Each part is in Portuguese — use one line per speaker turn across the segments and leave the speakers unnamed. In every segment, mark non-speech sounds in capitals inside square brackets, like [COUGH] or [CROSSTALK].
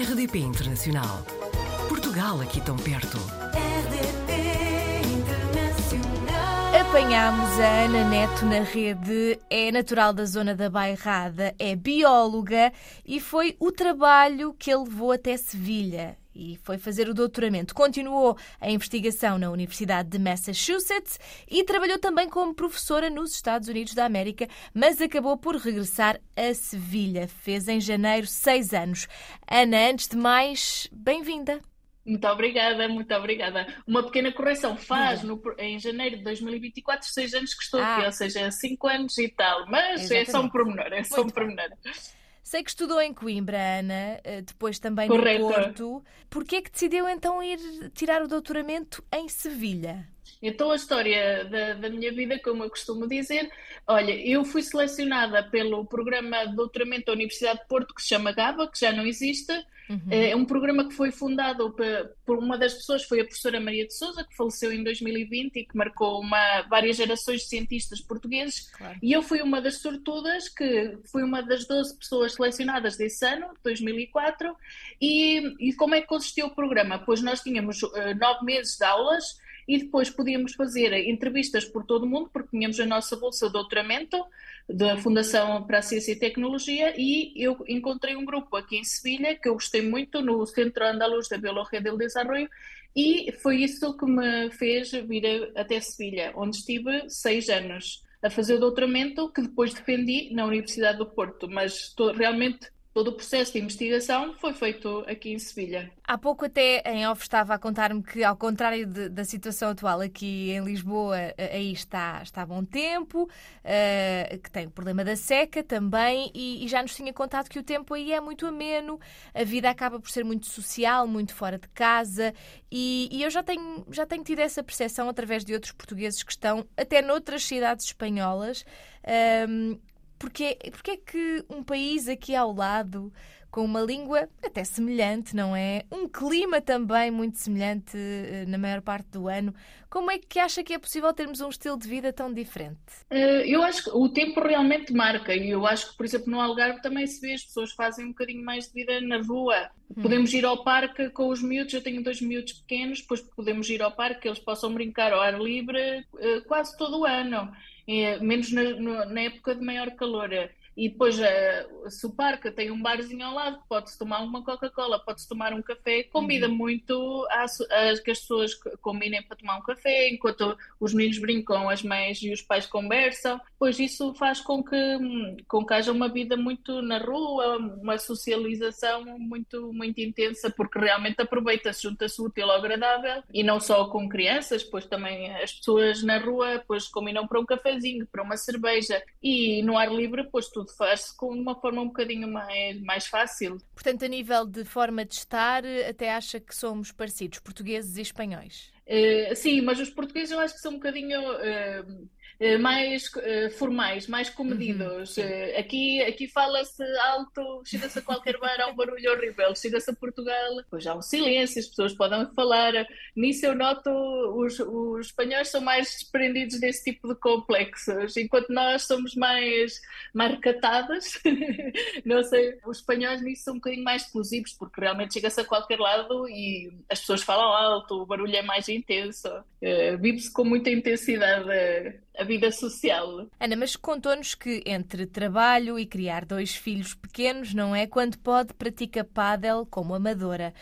RDP Internacional. Portugal aqui tão perto.
RDP Internacional.
Apanhámos a Ana Neto na rede, é natural da zona da Bairrada, é bióloga e foi o trabalho que a levou até Sevilha e foi fazer o doutoramento. Continuou a investigação na Universidade de Massachusetts e trabalhou também como professora nos Estados Unidos da América, mas acabou por regressar a Sevilha. Fez em janeiro seis anos. Ana, antes de mais, bem-vinda.
Muito obrigada, muito obrigada. Uma pequena correção, faz no- em janeiro de 2024 seis anos que estou aqui,
Ah.
ou seja, cinco anos e tal, mas é só um
Exatamente.
pormenor, é só um
Muito bem.
pormenor.
Sei que estudou em Coimbra, Ana, eh, depois também
Correto.
no Porto. Porquê é que decidiu então ir tirar o doutoramento em Sevilha?
Então, a história da, da minha vida, como eu costumo dizer, olha, eu fui selecionada pelo programa de doutoramento da Universidade de Porto, que se chama GABA, que já não existe. É um programa que foi fundado por uma das pessoas, foi a professora Maria de Souza, que faleceu em 2020 e que marcou uma, várias gerações de cientistas portugueses.
Claro.
E eu fui uma das sortudas, que fui uma das 12 pessoas selecionadas desse ano, 2004. E, e como é que consistiu o programa? Pois nós tínhamos eh, nove meses de aulas e depois podíamos fazer entrevistas por todo o mundo, porque tínhamos a nossa bolsa de doutoramento da Fundação para a Ciência e Tecnologia e eu encontrei um grupo aqui em Sevilha que eu gostei muito no Centro Andaluz da Biologia del Desarrollo e foi isso que me fez vir até Sevilha, onde estive seis anos a fazer o doutoramento que depois defendi na Universidade do Porto, mas to- realmente todo o processo de investigação foi feito aqui em Sevilha.
Há pouco até em off estava a contar-me que, ao contrário de- da situação atual aqui em Lisboa, eh, aí está, está bom tempo, eh, que tem o problema da seca também, e, e já nos tinha contado que o tempo aí é muito ameno, a vida acaba por ser muito social, muito fora de casa, e, e eu já tenho, já tenho tido essa percepção através de outros portugueses que estão até noutras cidades espanholas. Ahm, porque, porque é que um país aqui ao lado, com uma língua até semelhante, não é? Um clima também muito semelhante eh, na maior parte do ano, como é que acha que é possível termos um estilo de vida tão diferente?
Eh, Eu acho que o tempo realmente marca e eu acho que, por exemplo, no Algarve também se vê, as pessoas fazem um bocadinho mais de vida na rua. Podemos ir ao parque com os miúdos, eu tenho dois miúdos pequenos, depois podemos ir ao parque, que eles possam brincar ao ar livre eh, quase todo o ano, menos na, na época de maior calor. E depois, eh, se o parque tem um barzinho ao lado, pode-se tomar uma Coca-Cola, pode-se tomar um café, convida muito a, a que as pessoas combinem para tomar um café, enquanto os meninos brincam, as mães e os pais conversam, pois isso faz com que, hum, com que haja uma vida muito na rua, uma socialização muito, muito intensa, porque realmente aproveita-se, junta-se útil ao agradável, e não só com crianças, pois também as pessoas na rua, pois combinam para um cafezinho, para uma cerveja, e no ar livre, pois tudo faz-se com uma forma um bocadinho mais, mais fácil.
Portanto, a nível de forma de estar, até acha que somos parecidos, portugueses e espanhóis?
Eh, sim, mas os portugueses eu acho que são um bocadinho eh, mais eh, formais, mais comedidos. Eh, aqui aqui fala-se alto, chega-se a qualquer bar, há um barulho horrível. Chega-se a Portugal, pois há um silêncio, as pessoas podem falar. Nisso eu noto os, os espanhóis são mais desprendidos desse tipo de complexos, enquanto nós somos mais, mais recatadas. [LAUGHS] Não sei, os espanhóis nisso são um bocadinho mais explosivos, porque realmente chega-se a qualquer lado e as pessoas falam alto, o barulho é mais intenso, eh, vive-se com muita intensidade eh, a vida social.
Ana, mas contou-nos que entre trabalho e criar dois filhos pequenos, não é? Quando pode, pratica pádel como amadora.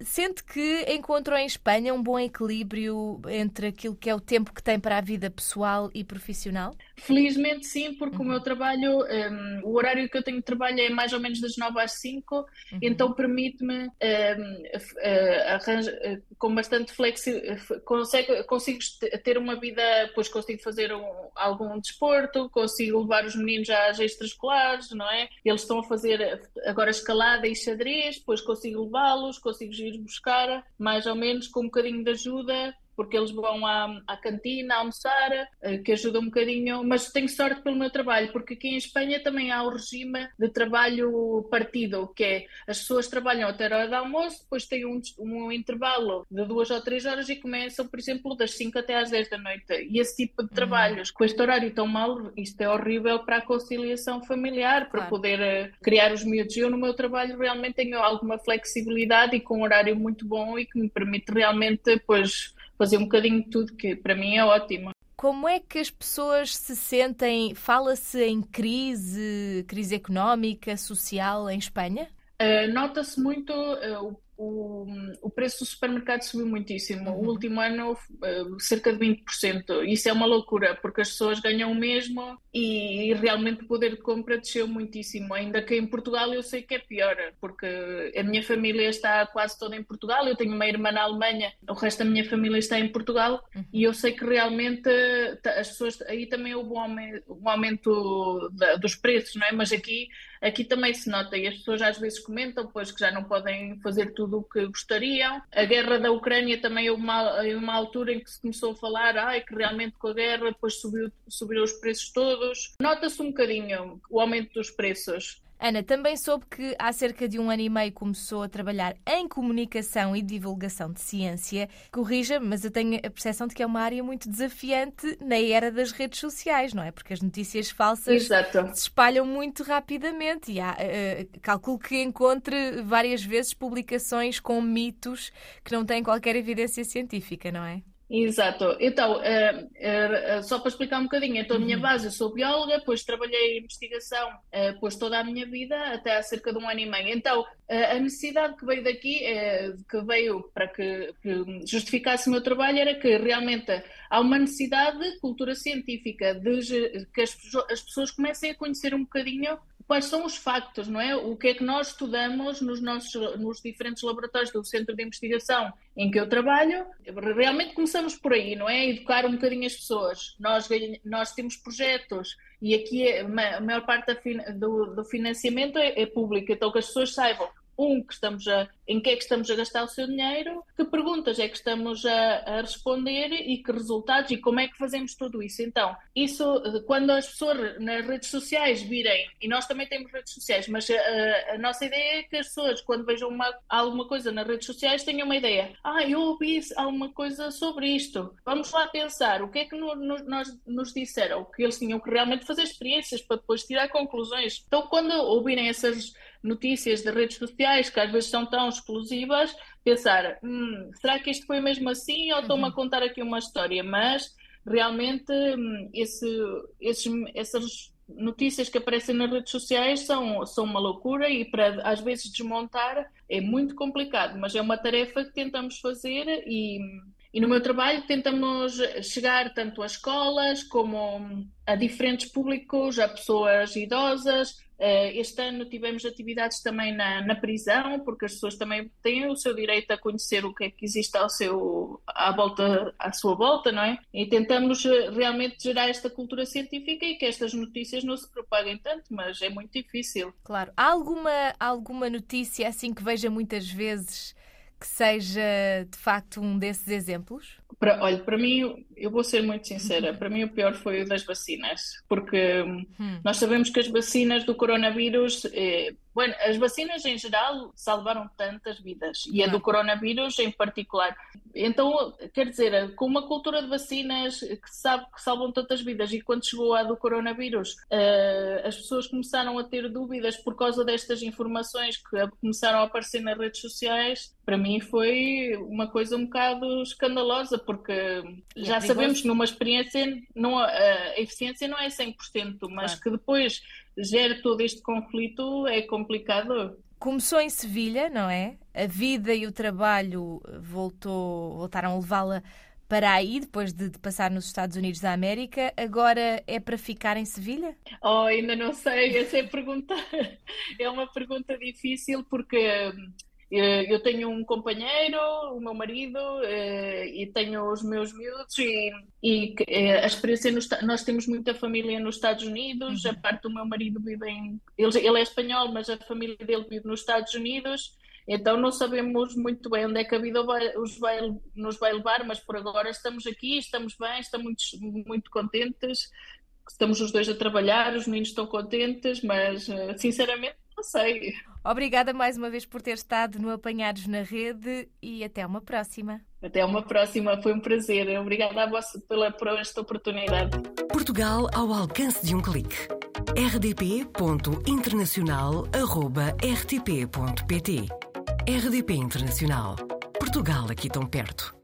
Sente que encontrou em Espanha um bom equilíbrio entre aquilo que é o tempo que tem para a vida pessoal e profissional?
Felizmente sim, porque o meu trabalho, um, o horário que eu tenho de trabalho é mais ou menos das 9 às 5, então permite-me, um, uh, arranja, uh, com bastante flexibilidade, consigo, consigo ter uma vida, pois consigo fazer um, algum desporto, consigo levar os meninos às extraescolares, não é? Eles estão a fazer agora escalada e xadrez, depois consigo levá-los, consigo ir buscar, mais ou menos com um bocadinho de ajuda, porque eles vão à, à cantina almoçar, uh, que ajuda um bocadinho, mas tenho sorte pelo meu trabalho, porque aqui em Espanha também há o regime de trabalho partido, que é as pessoas trabalham até a hora do almoço, depois têm um, um intervalo de duas ou três horas e começam, por exemplo, das 5 até às 10 da noite. E esse tipo de uhum. trabalhos, com este horário tão mal, isto é horrível para a conciliação familiar, para claro. poder uh, criar os miúdos. Eu, no meu trabalho, realmente tenho alguma flexibilidade e com um horário muito bom e que me permite realmente, pois, fazer um bocadinho de tudo, que para mim é ótimo.
Como é que as pessoas se sentem? Fala-se em crise, crise económica, social em Espanha?
Uh, Nota-se muito uh, o, o preço do supermercado subiu muitíssimo. Uhum. O último ano, uh, cerca de 20%. Isso é uma loucura, porque as pessoas ganham o mesmo e, e, realmente o poder de compra desceu muitíssimo. Ainda que em Portugal eu sei que é pior, porque a minha família está quase toda em Portugal. Eu tenho uma irmã na Alemanha, o resto da minha família está em Portugal uhum. e eu sei que realmente as pessoas. Aí também houve um aumento, um aumento da, dos preços, não é? Mas aqui, aqui também se nota e as pessoas às vezes comentam, pois que já não podem fazer tudo tudo o que gostariam. A guerra da Ucrânia também houve uma, uma altura em que se começou a falar ai, que realmente com a guerra depois subiu, subiram os preços todos. Nota-se um bocadinho o aumento dos preços.
Ana, também soube que há cerca de um ano e meio começou a trabalhar em comunicação e divulgação de ciência. Corrija, mas eu tenho a percepção de que é uma área muito desafiante na era das redes sociais, não é? Porque as notícias falsas Exato. se espalham muito rapidamente e há, uh, calculo que encontre várias vezes publicações com mitos que não têm qualquer evidência científica, não é?
Exato. Então, uh, uh, só para explicar um bocadinho, então a minha uhum. base, eu sou bióloga, depois trabalhei em investigação, uh, depois toda a minha vida, até há cerca de um ano e meio. Então, a necessidade que veio daqui, que veio para que, que, justificasse o meu trabalho, era que realmente há uma necessidade de cultura científica, de que as, as pessoas comecem a conhecer um bocadinho quais são os factos, não é? O que é que nós estudamos nos nossos nos diferentes laboratórios do centro de investigação em que eu trabalho. Realmente começamos por aí, não é? Educar um bocadinho as pessoas. Nós nós temos projetos e aqui é, a maior parte do, do financiamento é, é público, então que as pessoas saibam um, que estamos a, em que é que estamos a gastar o seu dinheiro, que perguntas é que estamos a, a, responder e que resultados e como é que fazemos tudo isso. Então, isso, quando as pessoas nas redes sociais virem, e nós também temos redes sociais, mas a, a nossa ideia é que as pessoas, quando vejam uma, alguma coisa nas redes sociais, tenham uma ideia. Ah, eu ouvi alguma coisa sobre isto. Vamos lá pensar, o que é que no, no, nós nos disseram? Que eles tinham que realmente fazer experiências para depois tirar conclusões. Então, quando ouvirem essas notícias de redes sociais que às vezes são tão explosivas, pensar, hum, será que isto foi mesmo assim ou estou-me a uhum. contar aqui uma história? Mas realmente hum, esse, esses, essas notícias que aparecem nas redes sociais são, são uma loucura e para às vezes desmontar é muito complicado, mas é uma tarefa que tentamos fazer e, e no meu trabalho tentamos chegar tanto a escolas como a diferentes públicos, a pessoas idosas, eh, este ano tivemos atividades também na, na, prisão, porque as pessoas também têm o seu direito a conhecer o que é que existe ao seu, à, volta, à sua volta, não é? E tentamos eh, realmente gerar esta cultura científica e que estas notícias não se propaguem tanto, mas é muito difícil.
Claro. Há alguma, alguma notícia assim que veja muitas vezes que seja de facto um desses exemplos?
Para, olha, para mim, eu vou ser muito sincera, para mim o pior foi o das vacinas, porque hum. nós sabemos que as vacinas do coronavírus, eh, bueno, as vacinas em geral salvaram tantas vidas e a do coronavírus em particular. Então, quer dizer, com uma cultura de vacinas que sabe que salvam tantas vidas e quando chegou a do coronavírus, uh, as pessoas começaram a ter dúvidas por causa destas informações que começaram a aparecer nas redes sociais, para mim foi uma coisa um bocado escandalosa, porque e já é sabemos que numa experiência não, a eficiência não é 100%, mas claro. que depois gera todo este conflito é complicado.
Começou em Sevilha, não é? A vida e o trabalho voltou, voltaram a levá-la para aí, depois de, de, passar nos Estados Unidos da América. Agora é para ficar em Sevilha?
Oh, ainda não sei. Essa é, pergunta... [LAUGHS] é uma pergunta difícil porque eu tenho um companheiro, o meu marido, eh, e tenho os meus miúdos, e, e eh, a experiência, nos, nós temos muita família nos Estados Unidos, uhum. a parte do meu marido vive em. Ele, ele é espanhol, mas a família dele vive nos Estados Unidos. Então não sabemos muito bem onde é que a vida vai, os vai, nos vai levar, mas por agora estamos aqui, estamos bem, estamos muito, muito contentes, estamos os dois a trabalhar, os meninos estão contentes, mas eh, sinceramente não sei.
Obrigada mais uma vez por ter estado no Apanhados na Rede e até uma próxima.
Até uma próxima, foi um prazer. Obrigada a você pela, por esta oportunidade.
Portugal ao alcance de um clique. rdp.internacional.rtp.pt RDP Internacional. Portugal aqui tão perto.